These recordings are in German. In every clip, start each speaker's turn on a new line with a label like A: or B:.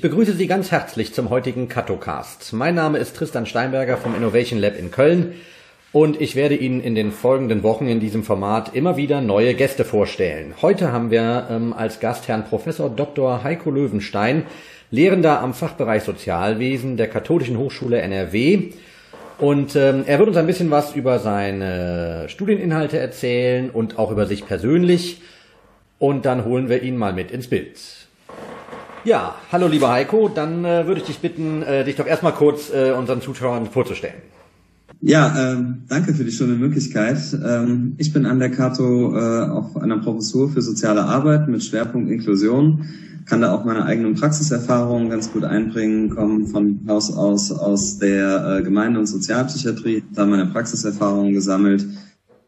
A: Ich begrüße Sie ganz herzlich zum heutigen Katocast. Mein Name ist Tristan Steinberger vom Innovation Lab in Köln und ich werde Ihnen in den folgenden Wochen in diesem Format immer wieder neue Gäste vorstellen. Heute haben wir ähm, als Gast Herrn Professor Dr. Heiko Löwenstein, Lehrender am Fachbereich Sozialwesen der Katholischen Hochschule NRW. Und ähm, er wird uns ein bisschen was über seine Studieninhalte erzählen und auch über sich persönlich. Und dann holen wir ihn mal mit ins Bild. Ja, hallo lieber Heiko, dann äh, würde ich dich bitten, äh, dich doch erstmal kurz äh, unseren Zuschauern vorzustellen.
B: Ja, ähm, danke für die schöne Möglichkeit. Ähm, ich bin an der Cato äh, auf einer Professur für soziale Arbeit mit Schwerpunkt Inklusion, kann da auch meine eigenen Praxiserfahrungen ganz gut einbringen, komme von Haus aus aus der äh, Gemeinde- und Sozialpsychiatrie, da meine Praxiserfahrungen gesammelt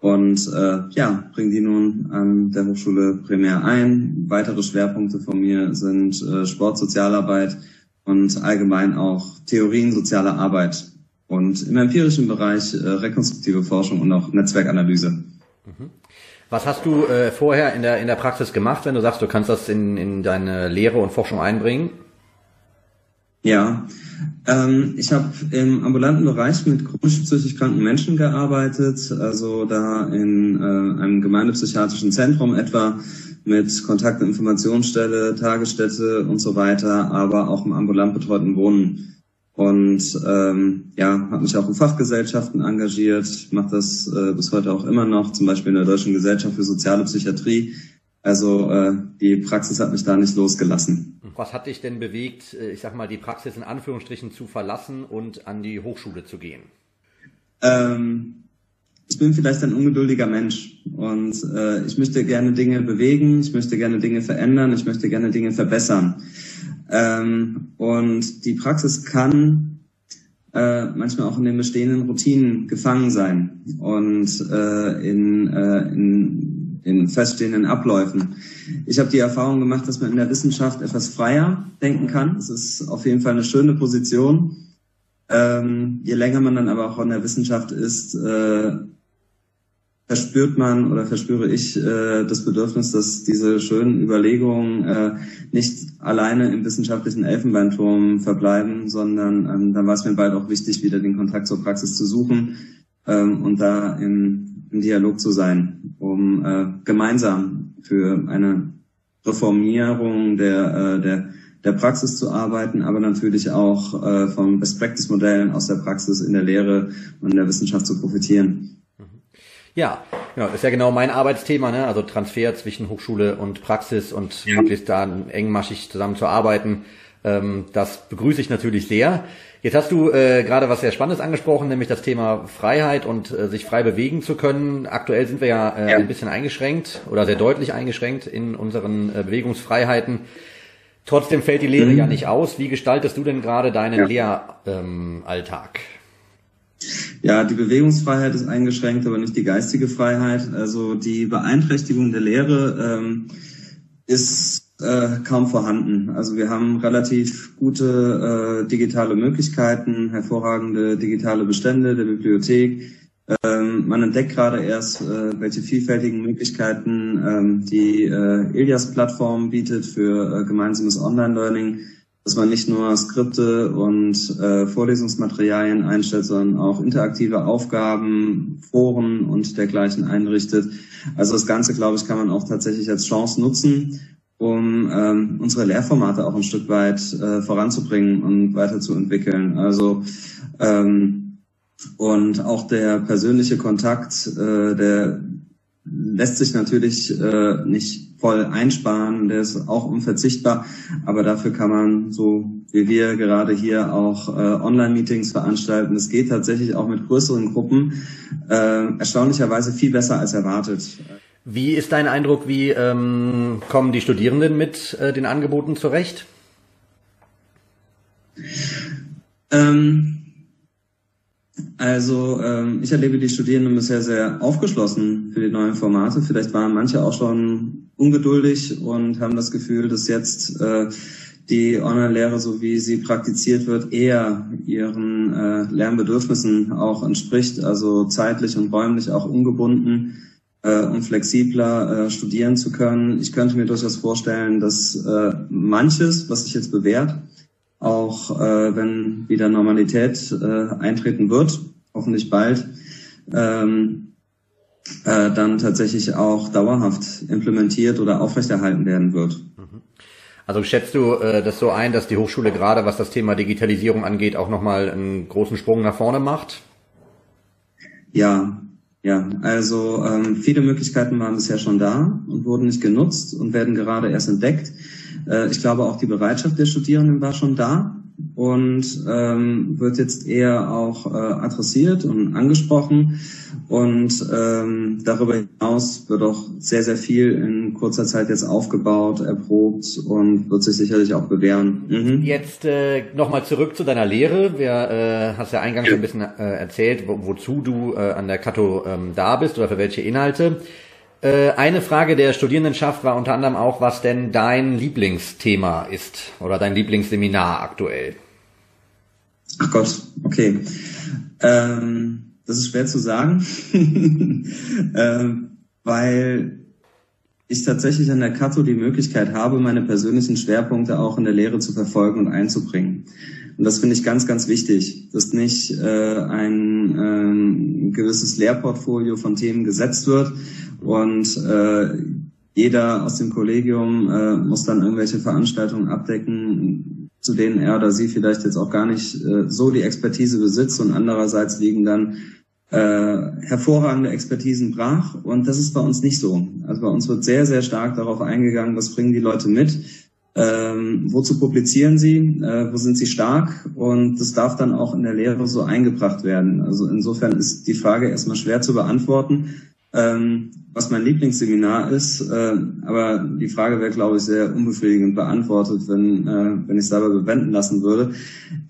B: und äh, ja, bringe die nun an der Hochschule primär ein. Weitere Schwerpunkte von mir sind äh, Sport, Sozialarbeit und allgemein auch Theorien sozialer Arbeit und im empirischen Bereich äh, rekonstruktive Forschung und auch Netzwerkanalyse. Mhm.
A: Was hast du äh, vorher in der, in der Praxis gemacht, wenn du sagst, du kannst das in, in deine Lehre und Forschung einbringen?
B: Ja, ähm, ich habe im ambulanten Bereich mit chronisch psychisch kranken Menschen gearbeitet, also da in äh, einem gemeindepsychiatrischen Zentrum etwa mit Kontakt- und Informationsstelle, Tagesstätte und so weiter, aber auch im ambulant betreuten Wohnen. Und ähm, ja, habe mich auch in Fachgesellschaften engagiert, mache das äh, bis heute auch immer noch, zum Beispiel in der Deutschen Gesellschaft für soziale Psychiatrie also äh, die Praxis hat mich da nicht losgelassen.
A: Was hat dich denn bewegt, äh, ich sag mal, die Praxis in Anführungsstrichen zu verlassen und an die Hochschule zu gehen?
B: Ähm, ich bin vielleicht ein ungeduldiger Mensch und äh, ich möchte gerne Dinge bewegen, ich möchte gerne Dinge verändern, ich möchte gerne Dinge verbessern. Ähm, und die Praxis kann äh, manchmal auch in den bestehenden Routinen gefangen sein und äh, in, äh, in in feststehenden Abläufen. Ich habe die Erfahrung gemacht, dass man in der Wissenschaft etwas freier denken kann. Das ist auf jeden Fall eine schöne Position. Ähm, je länger man dann aber auch in der Wissenschaft ist, äh, verspürt man oder verspüre ich äh, das Bedürfnis, dass diese schönen Überlegungen äh, nicht alleine im wissenschaftlichen Elfenbeinturm verbleiben, sondern ähm, dann war es mir bald auch wichtig, wieder den Kontakt zur Praxis zu suchen ähm, und da im, im Dialog zu sein, um äh, gemeinsam für eine Reformierung der, äh, der, der Praxis zu arbeiten, aber natürlich auch äh, von Best-Practice-Modellen aus der Praxis in der Lehre und in der Wissenschaft zu profitieren.
A: Ja, genau, ist ja genau mein Arbeitsthema, ne? also Transfer zwischen Hochschule und Praxis und ja. möglichst da engmaschig zusammen zu arbeiten. Ähm, das begrüße ich natürlich sehr. Jetzt hast du äh, gerade was sehr Spannendes angesprochen, nämlich das Thema Freiheit und äh, sich frei bewegen zu können. Aktuell sind wir ja, äh, ja. ein bisschen eingeschränkt oder sehr deutlich eingeschränkt in unseren äh, Bewegungsfreiheiten. Trotzdem fällt die Lehre mhm. ja nicht aus. Wie gestaltest du denn gerade deinen ja. Lehralltag?
B: Ähm, ja, die Bewegungsfreiheit ist eingeschränkt, aber nicht die geistige Freiheit. Also die Beeinträchtigung der Lehre ähm, ist äh, kaum vorhanden. Also wir haben relativ gute äh, digitale Möglichkeiten, hervorragende digitale Bestände der Bibliothek. Ähm, man entdeckt gerade erst, äh, welche vielfältigen Möglichkeiten ähm, die äh, Ilias-Plattform bietet für äh, gemeinsames Online-Learning, dass man nicht nur Skripte und äh, Vorlesungsmaterialien einstellt, sondern auch interaktive Aufgaben, Foren und dergleichen einrichtet. Also das Ganze, glaube ich, kann man auch tatsächlich als Chance nutzen um ähm, unsere Lehrformate auch ein Stück weit äh, voranzubringen und weiterzuentwickeln. Also ähm, und auch der persönliche Kontakt, äh, der lässt sich natürlich äh, nicht voll einsparen, der ist auch unverzichtbar, aber dafür kann man so wie wir gerade hier auch äh, Online-Meetings veranstalten. Es geht tatsächlich auch mit größeren Gruppen äh, erstaunlicherweise viel besser als erwartet.
A: Wie ist dein Eindruck, wie ähm, kommen die Studierenden mit äh, den Angeboten zurecht?
B: Ähm, also ähm, ich erlebe die Studierenden bisher sehr aufgeschlossen für die neuen Formate. Vielleicht waren manche auch schon ungeduldig und haben das Gefühl, dass jetzt äh, die Online-Lehre, so wie sie praktiziert wird, eher ihren äh, Lernbedürfnissen auch entspricht, also zeitlich und räumlich auch ungebunden äh, und flexibler äh, studieren zu können. Ich könnte mir durchaus vorstellen, dass äh, manches, was sich jetzt bewährt, auch äh, wenn wieder Normalität äh, eintreten wird, hoffentlich bald, ähm, äh, dann tatsächlich auch dauerhaft implementiert oder aufrechterhalten werden wird.
A: Also schätzt du äh, das so ein, dass die Hochschule gerade, was das Thema Digitalisierung angeht, auch nochmal einen großen Sprung nach vorne macht?
B: Ja, ja, also ähm, viele Möglichkeiten waren bisher schon da und wurden nicht genutzt und werden gerade erst entdeckt. Äh, ich glaube, auch die Bereitschaft der Studierenden war schon da und ähm, wird jetzt eher auch äh, adressiert und angesprochen. Und ähm, darüber hinaus wird auch sehr, sehr viel in kurzer Zeit jetzt aufgebaut, erprobt und wird sich sicherlich auch bewähren.
A: Mhm. Jetzt äh, nochmal zurück zu deiner Lehre. Wir äh, hast ja eingangs ja. ein bisschen äh, erzählt, wo, wozu du äh, an der Kato ähm, da bist oder für welche Inhalte. Äh, eine Frage der Studierendenschaft war unter anderem auch, was denn dein Lieblingsthema ist oder dein Lieblingsseminar aktuell.
B: Ach Gott, okay. Ähm, das ist schwer zu sagen, ähm, weil ich tatsächlich an der Kato die Möglichkeit habe, meine persönlichen Schwerpunkte auch in der Lehre zu verfolgen und einzubringen. Und das finde ich ganz, ganz wichtig, dass nicht äh, ein äh, gewisses Lehrportfolio von Themen gesetzt wird und äh, jeder aus dem Kollegium äh, muss dann irgendwelche Veranstaltungen abdecken, zu denen er oder sie vielleicht jetzt auch gar nicht äh, so die Expertise besitzt und andererseits liegen dann hervorragende Expertisen brach und das ist bei uns nicht so. Also bei uns wird sehr, sehr stark darauf eingegangen, was bringen die Leute mit, ähm, wozu publizieren sie, äh, wo sind sie stark und das darf dann auch in der Lehre so eingebracht werden. Also insofern ist die Frage erstmal schwer zu beantworten, ähm, was mein Lieblingsseminar ist, äh, aber die Frage wäre, glaube ich, sehr unbefriedigend beantwortet, wenn, äh, wenn ich es dabei bewenden lassen würde.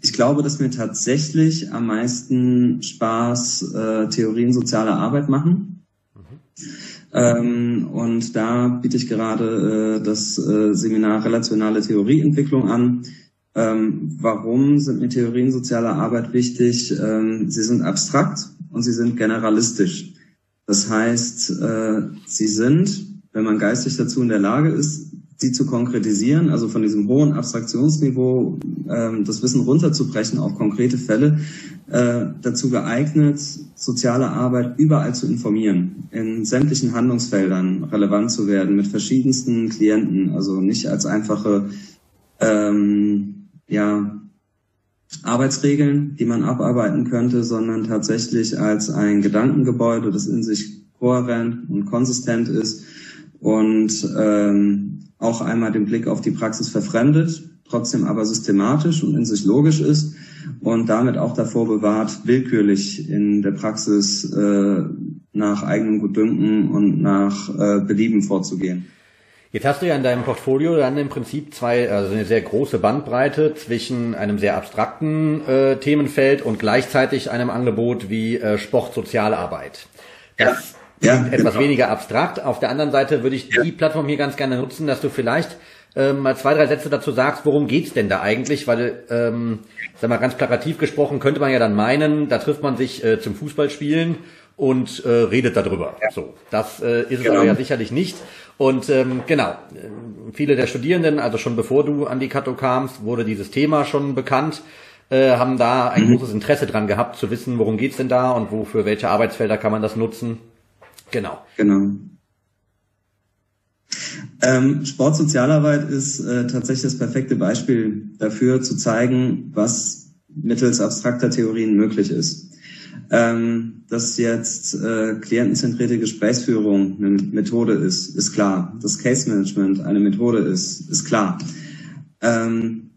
B: Ich glaube, dass mir tatsächlich am meisten Spaß äh, Theorien sozialer Arbeit machen. Ähm, und da biete ich gerade äh, das äh, Seminar Relationale Theorieentwicklung an. Ähm, warum sind mir Theorien sozialer Arbeit wichtig? Ähm, sie sind abstrakt und sie sind generalistisch. Das heißt, äh, sie sind, wenn man geistig dazu in der Lage ist, sie zu konkretisieren, also von diesem hohen Abstraktionsniveau äh, das Wissen runterzubrechen auf konkrete Fälle, äh, dazu geeignet, soziale Arbeit überall zu informieren, in sämtlichen Handlungsfeldern relevant zu werden, mit verschiedensten Klienten, also nicht als einfache ähm, ja, Arbeitsregeln, die man abarbeiten könnte, sondern tatsächlich als ein Gedankengebäude, das in sich kohärent und konsistent ist und ähm, auch einmal den Blick auf die Praxis verfremdet, trotzdem aber systematisch und in sich logisch ist und damit auch davor bewahrt, willkürlich in der Praxis äh, nach eigenem Gutdünken und nach äh, Belieben vorzugehen.
A: Jetzt hast du ja in deinem Portfolio dann im Prinzip zwei, also eine sehr große Bandbreite zwischen einem sehr abstrakten äh, Themenfeld und gleichzeitig einem Angebot wie äh, Sport, Sozialarbeit. Das ja, ja, etwas genau. weniger abstrakt. Auf der anderen Seite würde ich ja. die Plattform hier ganz gerne nutzen, dass du vielleicht ähm, mal zwei, drei Sätze dazu sagst, worum geht's denn da eigentlich? Weil, ähm, sag mal, ganz plakativ gesprochen, könnte man ja dann meinen, da trifft man sich äh, zum Fußballspielen und äh, redet darüber. Ja. So, das äh, ist genau. es aber ja sicherlich nicht. Und ähm, genau, viele der Studierenden, also schon bevor du an die Kato kamst, wurde dieses Thema schon bekannt, äh, haben da ein mhm. großes Interesse dran gehabt, zu wissen, worum geht's denn da und wofür welche Arbeitsfelder kann man das nutzen. Genau.
B: Genau. Ähm, Sportsozialarbeit ist äh, tatsächlich das perfekte Beispiel dafür, zu zeigen, was mittels abstrakter Theorien möglich ist. Ähm, dass jetzt äh, klientenzentrierte Gesprächsführung eine Methode ist, ist klar. Dass Case Management eine Methode ist, ist klar. Ähm,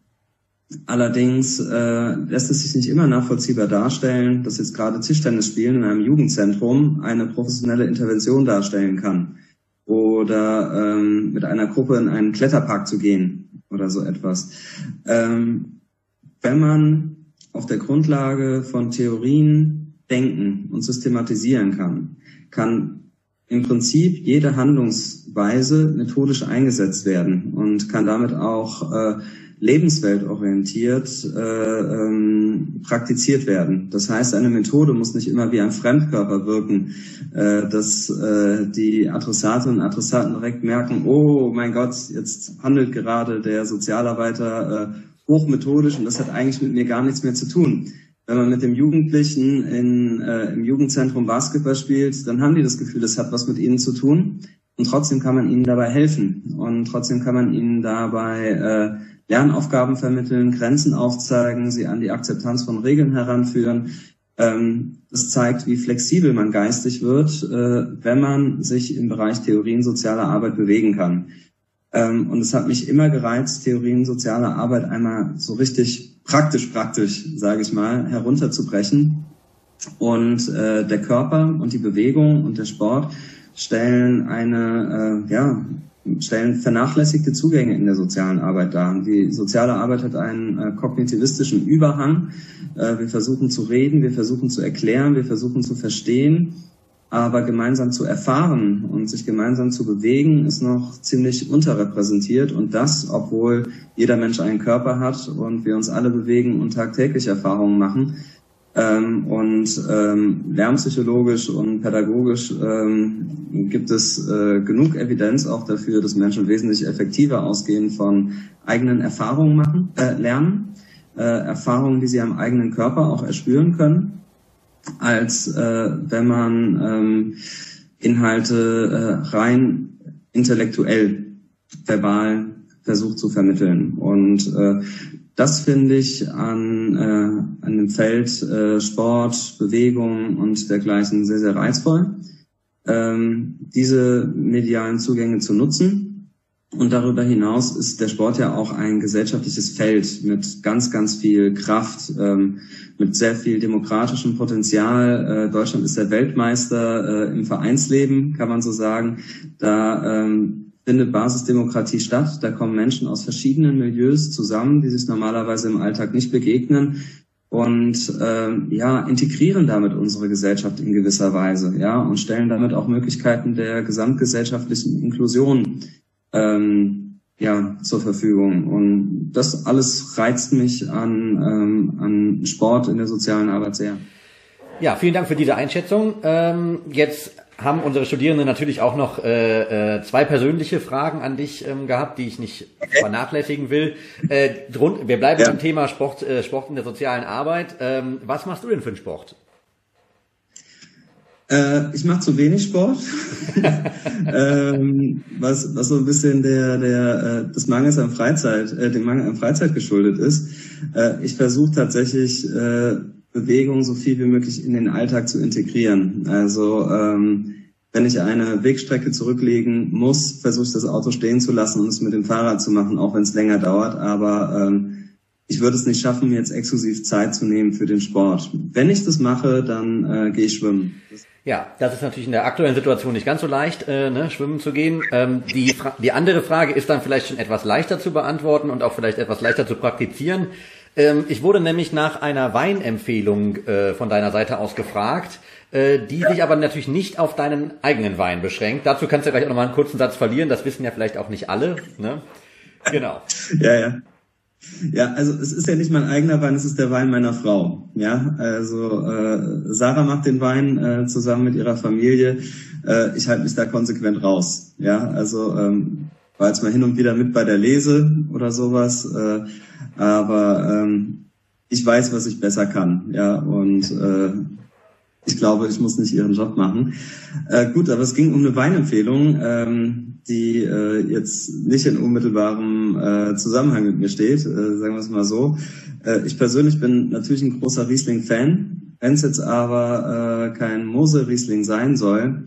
B: allerdings äh, lässt es sich nicht immer nachvollziehbar darstellen, dass jetzt gerade Tischtennis spielen in einem Jugendzentrum eine professionelle Intervention darstellen kann oder ähm, mit einer Gruppe in einen Kletterpark zu gehen oder so etwas. Ähm, wenn man auf der Grundlage von Theorien denken und systematisieren kann, kann im Prinzip jede Handlungsweise methodisch eingesetzt werden und kann damit auch äh, lebensweltorientiert äh, ähm, praktiziert werden. Das heißt, eine Methode muss nicht immer wie ein Fremdkörper wirken, äh, dass äh, die Adressatinnen und Adressaten direkt merken, oh mein Gott, jetzt handelt gerade der Sozialarbeiter äh, hochmethodisch und das hat eigentlich mit mir gar nichts mehr zu tun. Wenn man mit dem Jugendlichen in, äh, im Jugendzentrum Basketball spielt, dann haben die das Gefühl, das hat was mit ihnen zu tun. Und trotzdem kann man ihnen dabei helfen. Und trotzdem kann man ihnen dabei äh, Lernaufgaben vermitteln, Grenzen aufzeigen, sie an die Akzeptanz von Regeln heranführen. Ähm, das zeigt, wie flexibel man geistig wird, äh, wenn man sich im Bereich Theorien sozialer Arbeit bewegen kann. Ähm, und es hat mich immer gereizt, Theorien sozialer Arbeit einmal so richtig praktisch, praktisch, sage ich mal, herunterzubrechen. Und äh, der Körper und die Bewegung und der Sport stellen eine, äh, ja, stellen vernachlässigte Zugänge in der sozialen Arbeit dar. Die soziale Arbeit hat einen äh, kognitivistischen Überhang. Äh, wir versuchen zu reden, wir versuchen zu erklären, wir versuchen zu verstehen, aber gemeinsam zu erfahren und sich gemeinsam zu bewegen ist noch ziemlich unterrepräsentiert und das, obwohl jeder Mensch einen Körper hat und wir uns alle bewegen und tagtäglich Erfahrungen machen. Ähm, und ähm, lernpsychologisch und pädagogisch ähm, gibt es äh, genug Evidenz auch dafür, dass Menschen wesentlich effektiver ausgehen von eigenen Erfahrungen machen, äh, lernen, äh, Erfahrungen, die sie am eigenen Körper auch erspüren können, als äh, wenn man ähm, Inhalte äh, rein intellektuell, verbal versucht zu vermitteln. Und äh, das finde ich an, äh, an dem Feld äh, Sport, Bewegung und dergleichen sehr, sehr reizvoll, ähm, diese medialen Zugänge zu nutzen. Und darüber hinaus ist der Sport ja auch ein gesellschaftliches Feld mit ganz, ganz viel Kraft, ähm, mit sehr viel demokratischem Potenzial. Äh, Deutschland ist der Weltmeister äh, im Vereinsleben, kann man so sagen. Da ähm, findet Basisdemokratie statt. Da kommen Menschen aus verschiedenen Milieus zusammen, die sich normalerweise im Alltag nicht begegnen und ähm, ja integrieren damit unsere Gesellschaft in gewisser Weise, ja und stellen damit auch Möglichkeiten der gesamtgesellschaftlichen Inklusion ähm, ja zur Verfügung. Und das alles reizt mich an ähm, an Sport in der sozialen Arbeit sehr.
A: Ja, vielen Dank für diese Einschätzung. Ähm, jetzt haben unsere Studierenden natürlich auch noch äh, äh, zwei persönliche Fragen an dich ähm, gehabt, die ich nicht vernachlässigen will. Äh, drun wir bleiben ja. beim Thema Sport, äh, Sport in der sozialen Arbeit. Ähm, was machst du denn für einen Sport?
B: Äh, ich mache zu wenig Sport, ähm, was, was so ein bisschen der, der, äh, des Mangels an Freizeit, äh, dem Mangel an Freizeit geschuldet ist. Äh, ich versuche tatsächlich äh, Bewegung so viel wie möglich in den Alltag zu integrieren. Also ähm, wenn ich eine Wegstrecke zurücklegen muss, versuche ich das Auto stehen zu lassen und es mit dem Fahrrad zu machen, auch wenn es länger dauert. Aber ähm, ich würde es nicht schaffen, mir jetzt exklusiv Zeit zu nehmen für den Sport. Wenn ich das mache, dann äh, gehe ich schwimmen.
A: Ja, das ist natürlich in der aktuellen Situation nicht ganz so leicht, äh, ne, schwimmen zu gehen. Ähm, die, die andere Frage ist dann vielleicht schon etwas leichter zu beantworten und auch vielleicht etwas leichter zu praktizieren. Ähm, ich wurde nämlich nach einer Weinempfehlung äh, von deiner Seite aus gefragt, äh, die sich aber natürlich nicht auf deinen eigenen Wein beschränkt. Dazu kannst du gleich auch nochmal einen kurzen Satz verlieren, das wissen ja vielleicht auch nicht alle. Ne? Genau.
B: ja, ja. Ja, also es ist ja nicht mein eigener Wein, es ist der Wein meiner Frau. Ja, also äh, Sarah macht den Wein äh, zusammen mit ihrer Familie. Äh, ich halte mich da konsequent raus. Ja, also ähm, war jetzt mal hin und wieder mit bei der Lese oder sowas. Äh, aber ähm, ich weiß, was ich besser kann, ja, und äh, ich glaube, ich muss nicht ihren Job machen. Äh, gut, aber es ging um eine Weinempfehlung, ähm, die äh, jetzt nicht in unmittelbarem äh, Zusammenhang mit mir steht, äh, sagen wir es mal so. Äh, ich persönlich bin natürlich ein großer Riesling-Fan. Wenn es jetzt aber äh, kein Mose-Riesling sein soll,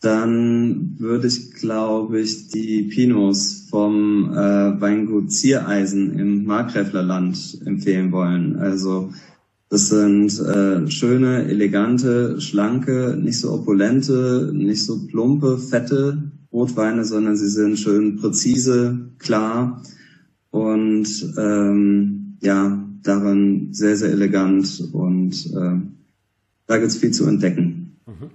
B: dann würde ich, glaube ich, die Pinos vom Weingut Ziereisen im Markgräflerland empfehlen wollen. Also das sind äh, schöne, elegante, schlanke, nicht so opulente, nicht so plumpe, fette Rotweine, sondern sie sind schön präzise, klar und ähm, ja, darin sehr, sehr elegant und äh, da gibt's viel zu entdecken. Mhm.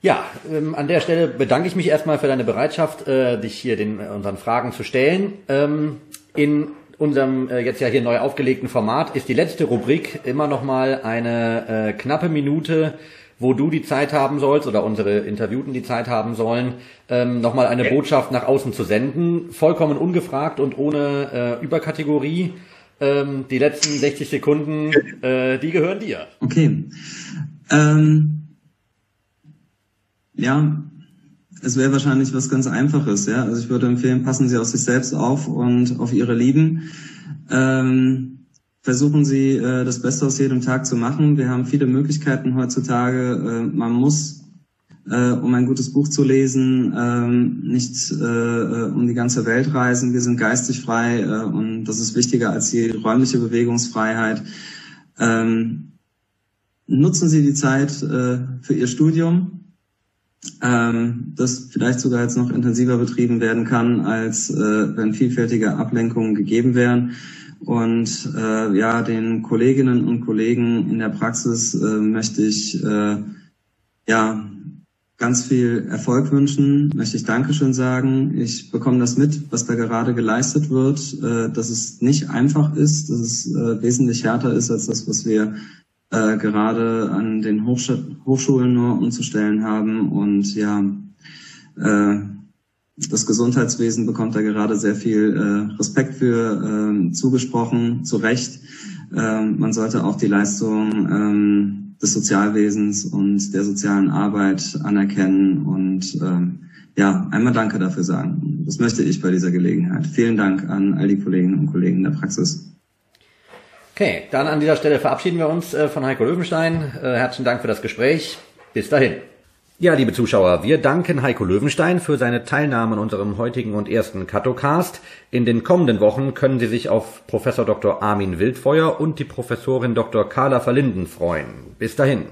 A: Ja, ähm, an der Stelle bedanke ich mich erstmal für deine Bereitschaft, äh, dich hier den unseren Fragen zu stellen. Ähm, in unserem äh, jetzt ja hier neu aufgelegten Format ist die letzte Rubrik immer noch mal eine äh, knappe Minute wo du die Zeit haben sollst oder unsere Interviewten die Zeit haben sollen, ähm, nochmal eine Botschaft nach außen zu senden, vollkommen ungefragt und ohne äh, Überkategorie. Ähm, die letzten 60 Sekunden, äh, die gehören dir.
B: Okay. Ähm, ja, es wäre wahrscheinlich was ganz Einfaches, ja. Also ich würde empfehlen, passen Sie auf sich selbst auf und auf Ihre Lieben. Ähm, versuchen Sie, äh, das Beste aus jedem Tag zu machen. Wir haben viele Möglichkeiten heutzutage. Äh, man muss, äh, um ein gutes Buch zu lesen, ähm, nicht um die ganze Welt reisen. Wir sind geistig frei und das ist wichtiger als die räumliche Bewegungsfreiheit. Ähm, nutzen Sie die Zeit für Ihr Studium, ähm, das vielleicht sogar jetzt noch intensiver betrieben werden kann, als wenn vielfältige Ablenkungen gegeben wären. Und äh, ja, den Kolleginnen und Kollegen in der Praxis äh, möchte ich äh, ja ganz viel Erfolg wünschen, möchte ich Dankeschön sagen. Ich bekomme das mit, was da gerade geleistet wird, äh, dass es nicht einfach ist, dass es äh, wesentlich härter ist als das, was wir äh, gerade an den Hochsch Hochschulen nur umzustellen haben. Und ja, äh, das Gesundheitswesen bekommt da gerade sehr viel äh, Respekt für ähm, zugesprochen, zu Recht. Ähm, man sollte auch die Leistung ähm, des Sozialwesens und der sozialen Arbeit anerkennen und ähm, ja, einmal Danke dafür sagen. Das möchte ich bei dieser Gelegenheit. Vielen Dank an all die Kolleginnen und Kollegen der Praxis.
A: Okay, dann an dieser Stelle verabschieden wir uns äh, von Heiko Löwenstein. Äh, herzlichen Dank für das Gespräch. Bis dahin. Ja, liebe Zuschauer, wir danken Heiko Löwenstein für seine Teilnahme an unserem heutigen und ersten Katocast. In den kommenden Wochen können Sie sich auf Professor Dr. Armin Wildfeuer und die Professorin Dr. Carla Verlinden freuen. Bis dahin.